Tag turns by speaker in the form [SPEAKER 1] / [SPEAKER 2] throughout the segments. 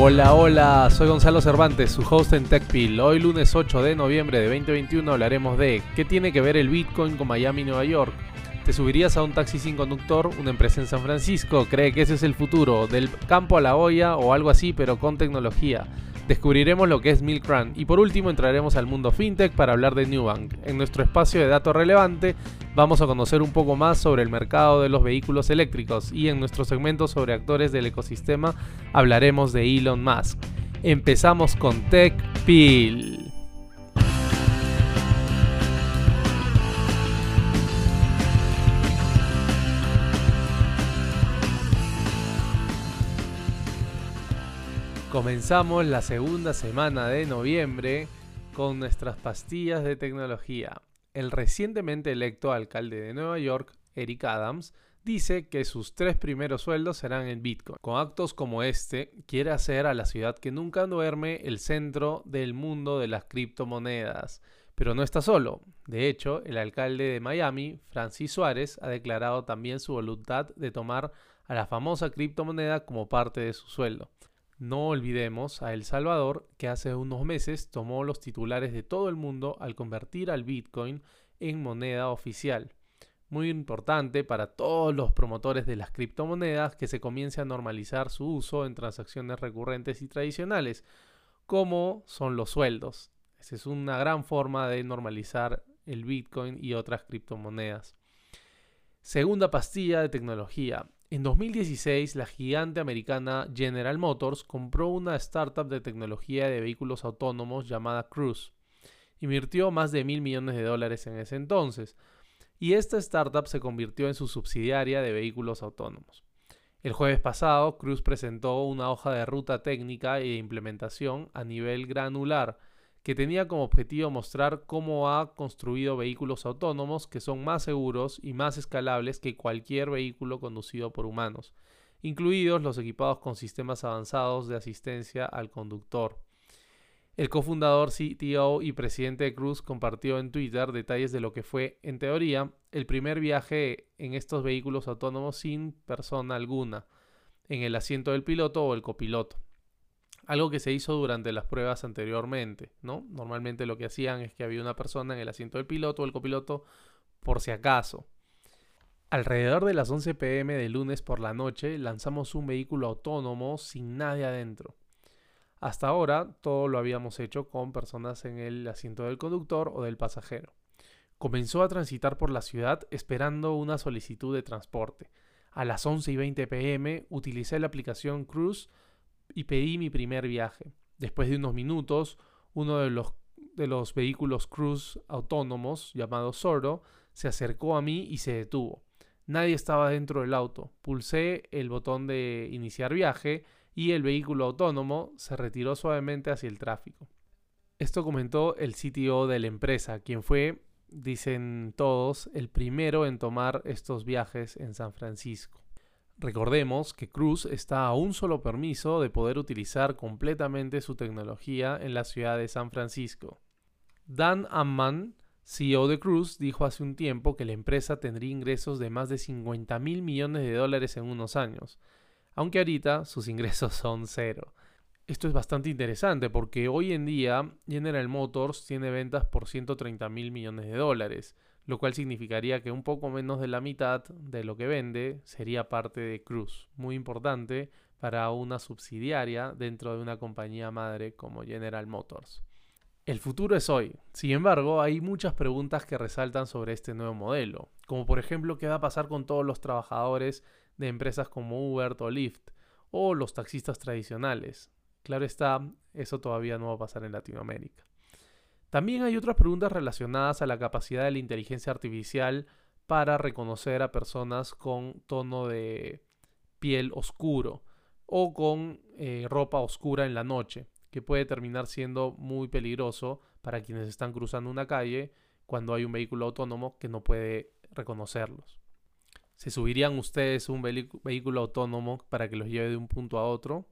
[SPEAKER 1] Hola, hola, soy Gonzalo Cervantes, su host en TechPil. Hoy lunes 8 de noviembre de 2021 hablaremos de ¿qué tiene que ver el Bitcoin con Miami Nueva York? ¿Te subirías a un taxi sin conductor? ¿Una empresa en San Francisco? ¿Cree que ese es el futuro? ¿Del campo a la olla o algo así pero con tecnología? Descubriremos lo que es Milk Run y por último entraremos al mundo fintech para hablar de Newbank. En nuestro espacio de datos relevante vamos a conocer un poco más sobre el mercado de los vehículos eléctricos y en nuestro segmento sobre actores del ecosistema hablaremos de Elon Musk. Empezamos con TechPil. Comenzamos la segunda semana de noviembre con nuestras pastillas de tecnología. El recientemente electo alcalde de Nueva York, Eric Adams, dice que sus tres primeros sueldos serán en Bitcoin. Con actos como este, quiere hacer a la ciudad que nunca duerme el centro del mundo de las criptomonedas. Pero no está solo. De hecho, el alcalde de Miami, Francis Suárez, ha declarado también su voluntad de tomar a la famosa criptomoneda como parte de su sueldo. No olvidemos a El Salvador, que hace unos meses tomó los titulares de todo el mundo al convertir al Bitcoin en moneda oficial. Muy importante para todos los promotores de las criptomonedas que se comience a normalizar su uso en transacciones recurrentes y tradicionales, como son los sueldos. Esa es una gran forma de normalizar el Bitcoin y otras criptomonedas. Segunda pastilla de tecnología. En 2016, la gigante americana General Motors compró una startup de tecnología de vehículos autónomos llamada Cruise. Invirtió más de mil millones de dólares en ese entonces, y esta startup se convirtió en su subsidiaria de vehículos autónomos. El jueves pasado, Cruise presentó una hoja de ruta técnica y de implementación a nivel granular que tenía como objetivo mostrar cómo ha construido vehículos autónomos que son más seguros y más escalables que cualquier vehículo conducido por humanos, incluidos los equipados con sistemas avanzados de asistencia al conductor. El cofundador, CTO y presidente de Cruz compartió en Twitter detalles de lo que fue, en teoría, el primer viaje en estos vehículos autónomos sin persona alguna, en el asiento del piloto o el copiloto algo que se hizo durante las pruebas anteriormente, ¿no? Normalmente lo que hacían es que había una persona en el asiento del piloto o el copiloto por si acaso. Alrededor de las 11 pm de lunes por la noche lanzamos un vehículo autónomo sin nadie adentro. Hasta ahora todo lo habíamos hecho con personas en el asiento del conductor o del pasajero. Comenzó a transitar por la ciudad esperando una solicitud de transporte. A las 11 y 20 pm utilicé la aplicación Cruise y pedí mi primer viaje. Después de unos minutos, uno de los, de los vehículos cruise autónomos, llamado Soro, se acercó a mí y se detuvo. Nadie estaba dentro del auto. Pulsé el botón de iniciar viaje y el vehículo autónomo se retiró suavemente hacia el tráfico. Esto comentó el CTO de la empresa, quien fue, dicen todos, el primero en tomar estos viajes en San Francisco. Recordemos que Cruz está a un solo permiso de poder utilizar completamente su tecnología en la ciudad de San Francisco. Dan Amman, CEO de Cruz, dijo hace un tiempo que la empresa tendría ingresos de más de 50 mil millones de dólares en unos años, aunque ahorita sus ingresos son cero. Esto es bastante interesante porque hoy en día General Motors tiene ventas por 130 mil millones de dólares, lo cual significaría que un poco menos de la mitad de lo que vende sería parte de Cruz, muy importante para una subsidiaria dentro de una compañía madre como General Motors. El futuro es hoy. Sin embargo, hay muchas preguntas que resaltan sobre este nuevo modelo, como por ejemplo qué va a pasar con todos los trabajadores de empresas como Uber o Lyft, o los taxistas tradicionales. Claro está, eso todavía no va a pasar en Latinoamérica. También hay otras preguntas relacionadas a la capacidad de la inteligencia artificial para reconocer a personas con tono de piel oscuro o con eh, ropa oscura en la noche, que puede terminar siendo muy peligroso para quienes están cruzando una calle cuando hay un vehículo autónomo que no puede reconocerlos. ¿Se subirían ustedes un vehículo autónomo para que los lleve de un punto a otro?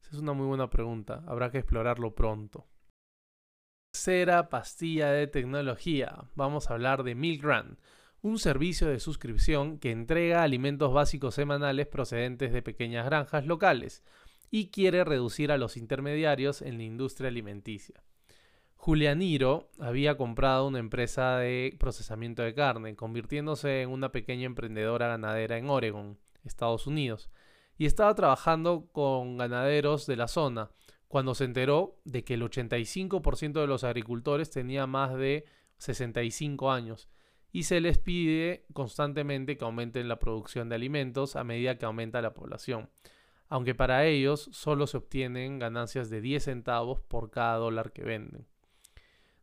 [SPEAKER 1] Esa es una muy buena pregunta, habrá que explorarlo pronto. Tercera pastilla de tecnología. Vamos a hablar de Milk Run, un servicio de suscripción que entrega alimentos básicos semanales procedentes de pequeñas granjas locales. y quiere reducir a los intermediarios en la industria alimenticia. Julianiro había comprado una empresa de procesamiento de carne, convirtiéndose en una pequeña emprendedora ganadera en Oregon, Estados Unidos, y estaba trabajando con ganaderos de la zona, cuando se enteró de que el 85% de los agricultores tenía más de 65 años y se les pide constantemente que aumenten la producción de alimentos a medida que aumenta la población, aunque para ellos solo se obtienen ganancias de 10 centavos por cada dólar que venden.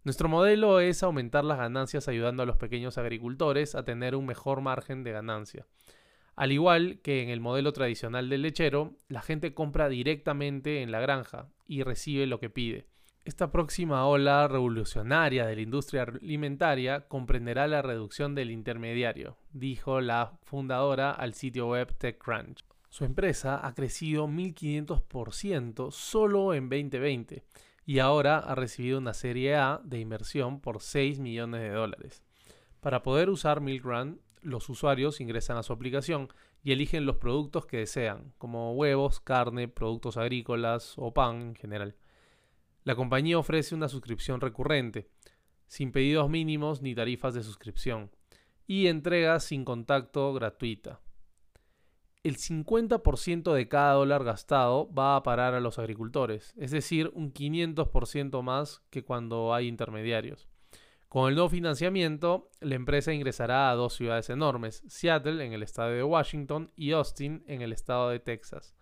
[SPEAKER 1] Nuestro modelo es aumentar las ganancias ayudando a los pequeños agricultores a tener un mejor margen de ganancia. Al igual que en el modelo tradicional del lechero, la gente compra directamente en la granja y recibe lo que pide. Esta próxima ola revolucionaria de la industria alimentaria comprenderá la reducción del intermediario, dijo la fundadora al sitio web TechCrunch. Su empresa ha crecido 1500% solo en 2020 y ahora ha recibido una serie A de inversión por 6 millones de dólares. Para poder usar Milk Run, los usuarios ingresan a su aplicación y eligen los productos que desean, como huevos, carne, productos agrícolas o pan en general. La compañía ofrece una suscripción recurrente, sin pedidos mínimos ni tarifas de suscripción, y entrega sin contacto gratuita. El 50% de cada dólar gastado va a parar a los agricultores, es decir, un 500% más que cuando hay intermediarios. Con el nuevo financiamiento, la empresa ingresará a dos ciudades enormes, Seattle en el estado de Washington y Austin en el estado de Texas.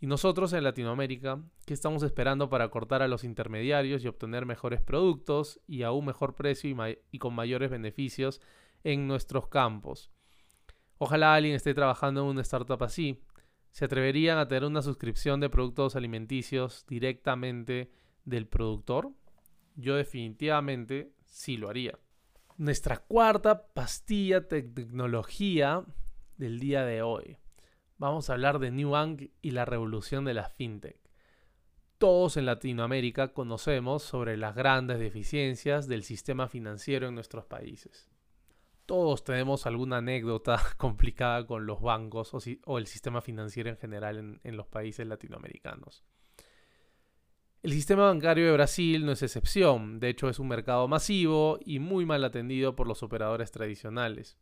[SPEAKER 1] Y nosotros en Latinoamérica, ¿qué estamos esperando para cortar a los intermediarios y obtener mejores productos y a un mejor precio y, con mayores beneficios en nuestros campos? Ojalá alguien esté trabajando en una startup así. ¿Se atreverían a tener una suscripción de productos alimenticios directamente del productor? Yo definitivamente sí lo haría. Nuestra cuarta pastilla tecnología del día de hoy. Vamos a hablar de Bank y la revolución de la fintech. Todos en Latinoamérica conocemos sobre las grandes deficiencias del sistema financiero en nuestros países. Todos tenemos alguna anécdota complicada con los bancos o, el sistema financiero en general en los países latinoamericanos. El sistema bancario de Brasil no es excepción, de hecho es un mercado masivo y muy mal atendido por los operadores tradicionales.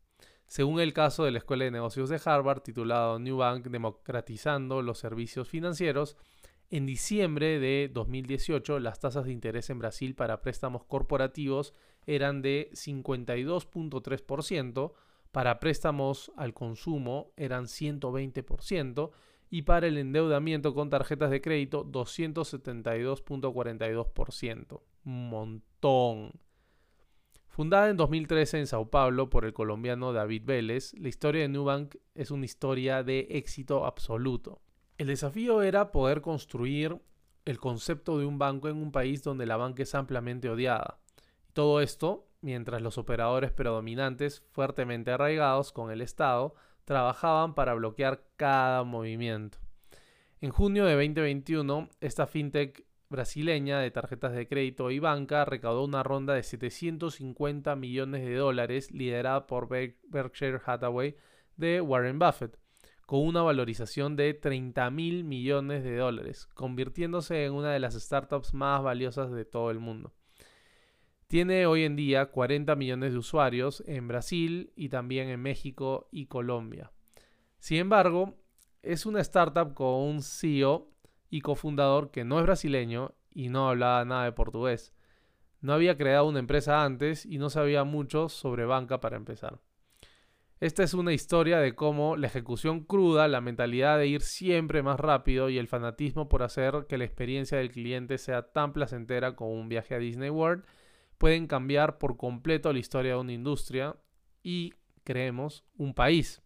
[SPEAKER 1] Según el caso de la Escuela de Negocios de Harvard, titulado New Bank Democratizando los Servicios Financieros, en diciembre de 2018 las tasas de interés en Brasil para préstamos corporativos eran de 52.3%, para préstamos al consumo eran 120%, y para el endeudamiento con tarjetas de crédito 272.42%. Un montón. Fundada en 2013 en Sao Paulo por el colombiano David Vélez, la historia de Nubank es una historia de éxito absoluto. El desafío era poder construir el concepto de un banco en un país donde la banca es ampliamente odiada. Todo esto mientras los operadores predominantes, fuertemente arraigados con el Estado, trabajaban para bloquear cada movimiento. En junio de 2021, esta fintech brasileña de tarjetas de crédito y banca recaudó una ronda de 750 millones de dólares liderada por Berkshire Hathaway de Warren Buffett, con una valorización de 30 mil millones de dólares, convirtiéndose en una de las startups más valiosas de todo el mundo. Tiene hoy en día 40 millones de usuarios en Brasil y también en México y Colombia. Sin embargo, es una startup con un CEO y cofundador que no es brasileño y no hablaba nada de portugués. No había creado una empresa antes y no sabía mucho sobre banca para empezar. Esta es una historia de cómo la ejecución cruda, la mentalidad de ir siempre más rápido y el fanatismo por hacer que la experiencia del cliente sea tan placentera como un viaje a Disney World pueden cambiar por completo la historia de una industria y, creemos, un país.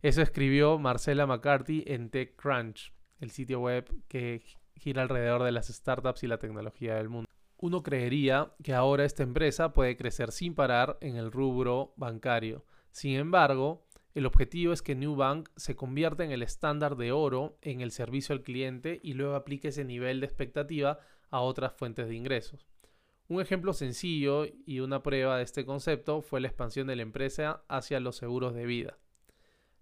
[SPEAKER 1] Eso escribió Marcela McCarthy en TechCrunch, el sitio web que gira alrededor de las startups y la tecnología del mundo. Uno creería que ahora esta empresa puede crecer sin parar en el rubro bancario. Sin embargo, el objetivo es que Newbank se convierta en el estándar de oro en el servicio al cliente y luego aplique ese nivel de expectativa a otras fuentes de ingresos. Un ejemplo sencillo y una prueba de este concepto fue la expansión de la empresa hacia los seguros de vida.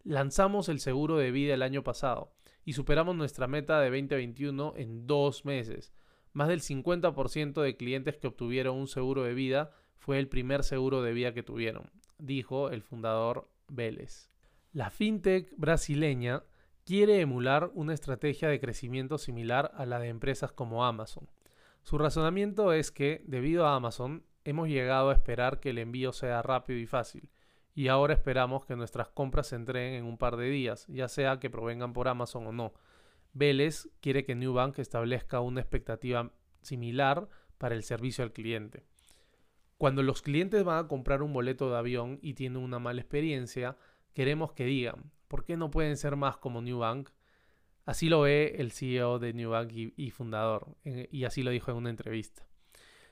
[SPEAKER 1] Lanzamos el seguro de vida el año pasado y superamos nuestra meta de 2021 en dos meses. Más del 50% de clientes que obtuvieron un seguro de vida fue el primer seguro de vida que tuvieron, dijo el fundador Vélez. La fintech brasileña quiere emular una estrategia de crecimiento similar a la de empresas como Amazon. Su razonamiento es que, debido a Amazon, hemos llegado a esperar que el envío sea rápido y fácil, y ahora esperamos que nuestras compras se entreguen en un par de días, ya sea que provengan por Amazon o no. Vélez quiere que Newbank establezca una expectativa similar para el servicio al cliente. Cuando los clientes van a comprar un boleto de avión y tienen una mala experiencia, queremos que digan, ¿por qué no pueden ser más como Newbank? Así lo ve el CEO de Newbank y, fundador, eh, y así lo dijo en una entrevista.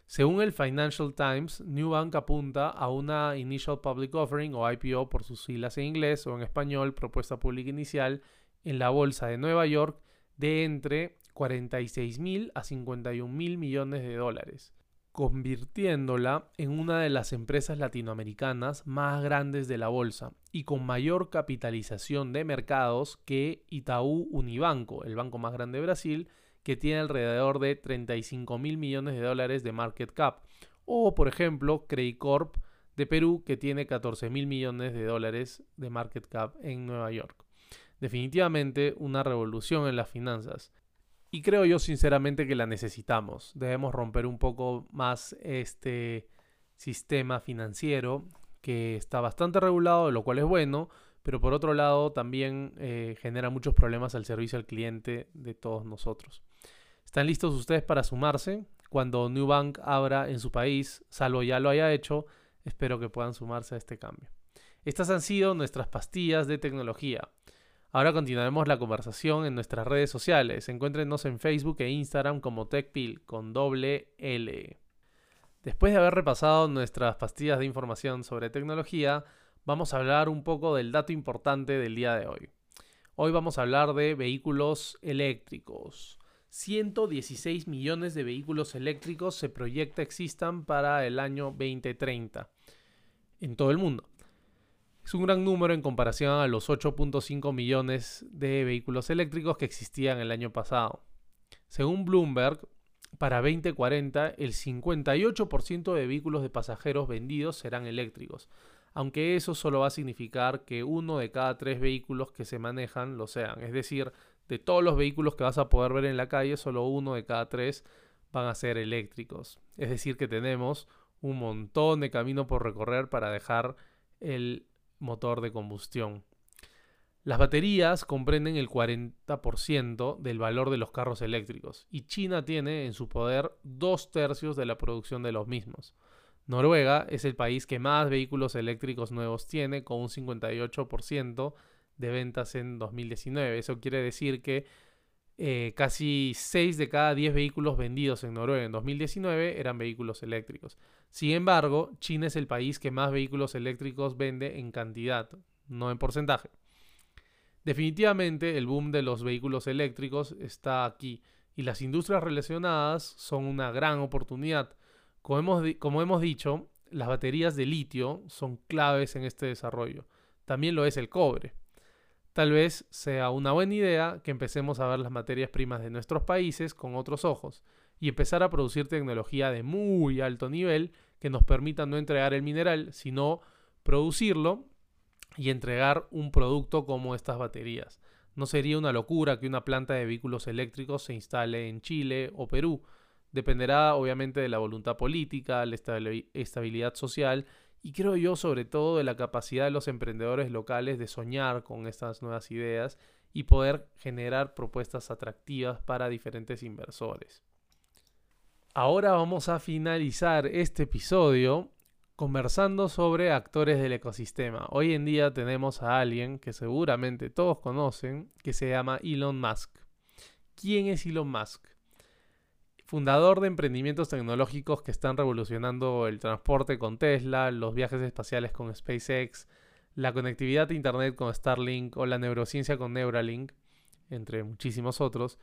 [SPEAKER 1] Según el Financial Times, Newbank apunta a una Initial Public Offering o IPO por sus siglas en inglés o en español, propuesta pública inicial, en la bolsa de Nueva York de entre 46 mil a 51 mil millones de dólares, convirtiéndola en una de las empresas latinoamericanas más grandes de la bolsa y con mayor capitalización de mercados que Itaú Unibanco, el banco más grande de Brasil, que tiene alrededor de 35 mil millones de dólares de market cap. O, por ejemplo, Credit Corp de Perú, que tiene 14 mil millones de dólares de market cap en Nueva York. Definitivamente una revolución en las finanzas. Y creo yo sinceramente que la necesitamos. Debemos romper un poco más este sistema financiero que está bastante regulado, lo cual es bueno, pero por otro lado también eh, genera muchos problemas al servicio al cliente de todos nosotros. ¿Están listos ustedes para sumarse? Cuando Newbank abra en su país, salvo ya lo haya hecho, espero que puedan sumarse a este cambio. Estas han sido nuestras pastillas de tecnología. Ahora continuaremos la conversación en nuestras redes sociales. Encuéntrenos en Facebook e Instagram como TechPil con doble L. Después de haber repasado nuestras pastillas de información sobre tecnología, vamos a hablar un poco del dato importante del día de hoy. Hoy vamos a hablar de vehículos eléctricos. 116 millones de vehículos eléctricos se proyecta existan para el año 2030 en todo el mundo. Es un gran número en comparación a los 8.5 millones de vehículos eléctricos que existían el año pasado. Según Bloomberg, para 2040 el 58% de vehículos de pasajeros vendidos serán eléctricos, aunque eso solo va a significar que uno de cada tres vehículos que se manejan lo sean, es decir, de todos los vehículos que vas a poder ver en la calle, solo uno de cada tres van a ser eléctricos. Es decir, que tenemos un montón de camino por recorrer para dejar el motor de combustión. Las baterías comprenden el 40% del valor de los carros eléctricos y China tiene en su poder dos tercios de la producción de los mismos. Noruega es el país que más vehículos eléctricos nuevos tiene, con un 58% de ventas en 2019. Eso quiere decir que eh, casi 6 de cada 10 vehículos vendidos en Noruega en 2019 eran vehículos eléctricos. Sin embargo, China es el país que más vehículos eléctricos vende en cantidad, no en porcentaje. Definitivamente el boom de los vehículos eléctricos está aquí y las industrias relacionadas son una gran oportunidad. Como hemos, como hemos dicho, las baterías de litio son claves en este desarrollo. También lo es el cobre. Tal vez sea una buena idea que empecemos a ver las materias primas de nuestros países con otros ojos y empezar a producir tecnología de muy alto nivel que nos permita no entregar el mineral, sino producirlo y entregar un producto como estas baterías. No sería una locura que una planta de vehículos eléctricos se instale en Chile o Perú. Dependerá obviamente de la voluntad política, la estabilidad social y creo yo sobre todo de la capacidad de los emprendedores locales de soñar con estas nuevas ideas y poder generar propuestas atractivas para diferentes inversores. Ahora vamos a finalizar este episodio conversando sobre actores del ecosistema. Hoy en día tenemos a alguien que seguramente todos conocen, que se llama Elon Musk. ¿Quién es Elon Musk? Fundador de emprendimientos tecnológicos que están revolucionando el transporte con Tesla, los viajes espaciales con SpaceX, la conectividad a Internet con Starlink o la neurociencia con Neuralink, entre muchísimos otros.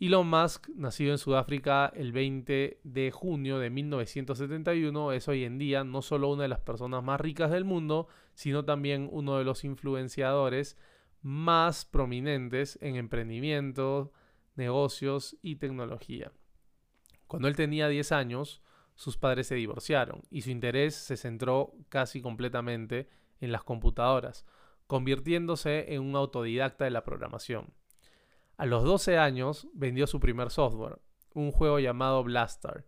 [SPEAKER 1] Elon Musk, nacido en Sudáfrica el 20 de junio de 1971, es hoy en día no solo una de las personas más ricas del mundo, sino también uno de los influenciadores más prominentes en emprendimiento, negocios y tecnología. Cuando él tenía 10 años, sus padres se divorciaron y su interés se centró casi completamente en las computadoras, convirtiéndose en un autodidacta de la programación. A los 12 años vendió su primer software, un juego llamado Blastar.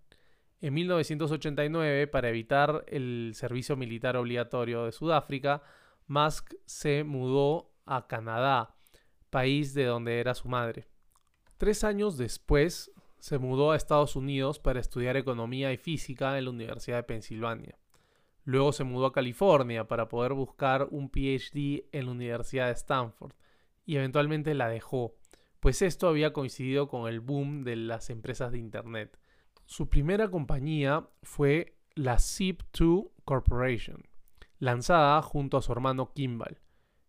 [SPEAKER 1] En 1989, para evitar el servicio militar obligatorio de Sudáfrica, Musk se mudó a Canadá, país de donde era su madre. Tres años después, se mudó a Estados Unidos para estudiar economía y física en la Universidad de Pensilvania. Luego se mudó a California para poder buscar un PhD en la Universidad de Stanford y eventualmente la dejó, pues esto había coincidido con el boom de las empresas de Internet. Su primera compañía fue la Zip2 Corporation, lanzada junto a su hermano Kimball,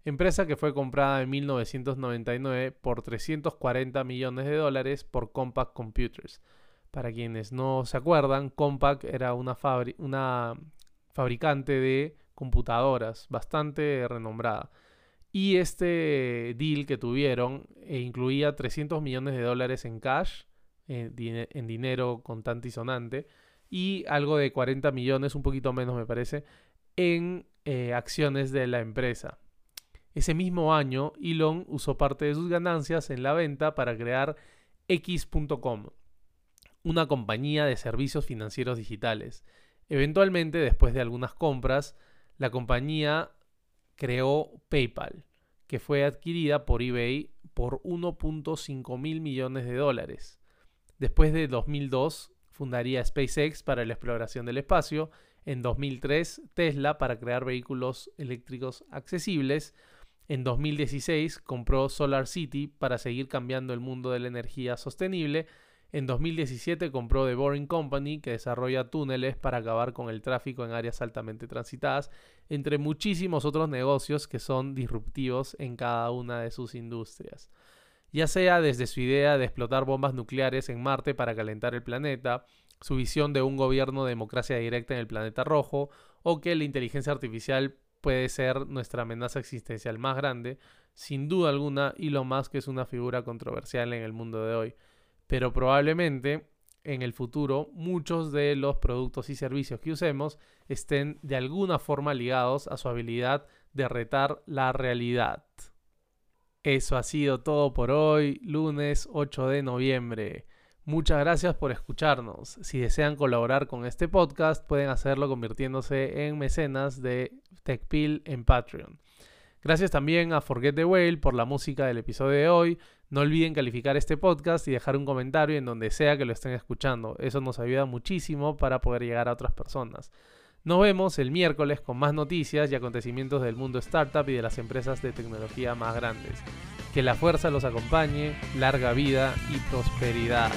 [SPEAKER 1] empresa que fue comprada en 1999 por 340 millones de dólares por Compaq Computers. Para quienes no se acuerdan, Compaq era una, fabricante de computadoras bastante renombrada. Y este deal que tuvieron eh, incluía 300 millones de dólares en cash, en dinero contante y sonante, y algo de 40 millones, un poquito menos me parece, en eh, acciones de la empresa. Ese mismo año, Elon usó parte de sus ganancias en la venta para crear X.com, una compañía de servicios financieros digitales. Eventualmente, después de algunas compras, la compañía creó PayPal, que fue adquirida por eBay por 1.5 mil millones de dólares. Después de 2002, fundaría SpaceX para la exploración del espacio. En 2003, Tesla para crear vehículos eléctricos accesibles. En 2016 compró Solar City para seguir cambiando el mundo de la energía sostenible. En 2017 compró The Boring Company, que desarrolla túneles para acabar con el tráfico en áreas altamente transitadas, entre muchísimos otros negocios que son disruptivos en cada una de sus industrias. Ya sea desde su idea de explotar bombas nucleares en Marte para calentar el planeta, su visión de un gobierno de democracia directa en el planeta rojo, o que la inteligencia artificial puede ser nuestra amenaza existencial más grande, sin duda alguna Elon Musk es una figura controversial en el mundo de hoy, pero probablemente en el futuro muchos de los productos y servicios que usemos estén de alguna forma ligados a su habilidad de retar la realidad. Eso ha sido todo por hoy, lunes 8 de noviembre. Muchas gracias por escucharnos. Si desean colaborar con este podcast, pueden hacerlo convirtiéndose en mecenas de TechPil en Patreon. Gracias también a Forget the Whale por la música del episodio de hoy. No olviden calificar este podcast y dejar un comentario en donde sea que lo estén escuchando. Eso nos ayuda muchísimo para poder llegar a otras personas. Nos vemos el miércoles con más noticias y acontecimientos del mundo startup y de las empresas de tecnología más grandes. Que la fuerza los acompañe, larga vida y prosperidad.